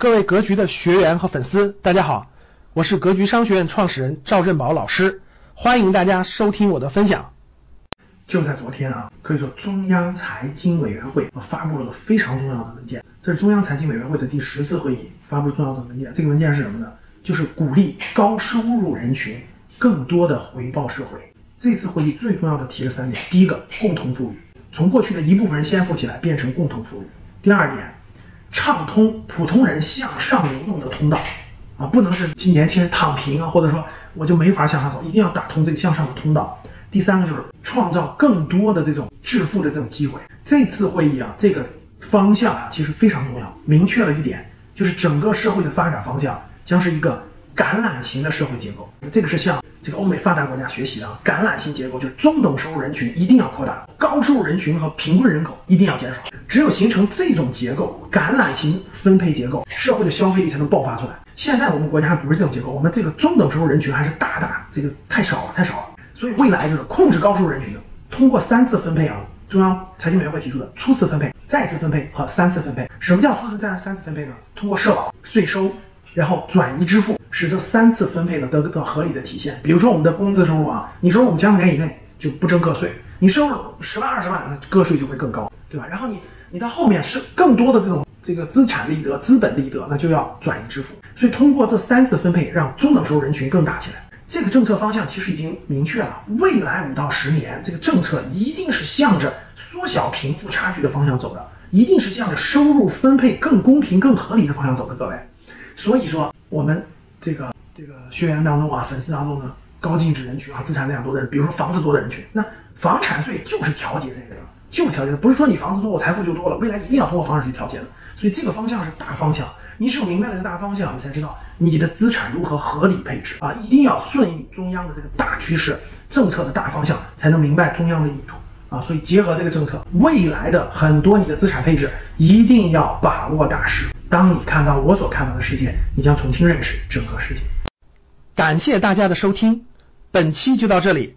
各位格局的学员和粉丝，大家好，我是格局商学院创始人赵振宝老师，欢迎大家收听我的分享。就在昨天啊，可以说中央财经委员会发布了个非常重要的文件，这是中央财经委员会的第十次会议发布重要的文件。这个文件是什么呢？就是鼓励高收入人群更多的回报社会。这次会议最重要的提了三点：第一个，共同富裕，从过去的一部分人先富起来变成共同富裕；第二点。畅通普通人向上流动的通道啊，不能是年轻人躺平啊，或者说我就没法向上走，一定要打通这个向上的通道。第三个就是创造更多的这种致富的这种机会。这次会议啊，这个方向啊其实非常重要，明确了一点，就是整个社会的发展方向将是一个橄榄型的社会结构。这个是向这个欧美发达国家学习的啊，橄榄型结构就是中等收入人群一定要扩大，高收入人群和贫困人口一定要减少。只有形成这种结构，橄榄型分配结构，社会的消费力才能爆发出来。现在我们国家还不是这种结构，我们这个中等收入人群还是大大这个太少了，太少了。所以未来就是控制高收入人群，通过三次分配啊，中央财经委员会提出的初次分配、再次分配和三次分配。什么叫初次、再三次分配呢？通过社保、税收，然后转移支付，使这三次分配呢得到合理的体现。比如说我们的工资收入啊，你说我们千万年以内就不征个税，你收入十万、二十万，那个税就会更高，对吧？然后你。你到后面是更多的这种这个资产利得、资本利得，那就要转移支付。所以通过这三次分配，让中等收入人群更大起来。这个政策方向其实已经明确了，未来五到十年，这个政策一定是向着缩小贫富差距的方向走的，一定是向着收入分配更公平、更合理的方向走的。各位，所以说我们这个这个学员当中啊，粉丝当中呢，高净值人群啊，资产量多的人，比如说房子多的人群，那房产税就是调节这个的。就调节的，不是说你房子多我财富就多了，未来一定要通过房产去调节的。所以这个方向是大方向，你只有明白了这大方向，你才知道你的资产如何合理配置啊！一定要顺应中央的这个大趋势政策的大方向，才能明白中央的意图啊！所以结合这个政策，未来的很多你的资产配置一定要把握大势。当你看到我所看到的世界，你将重新认识整个世界。感谢大家的收听，本期就到这里。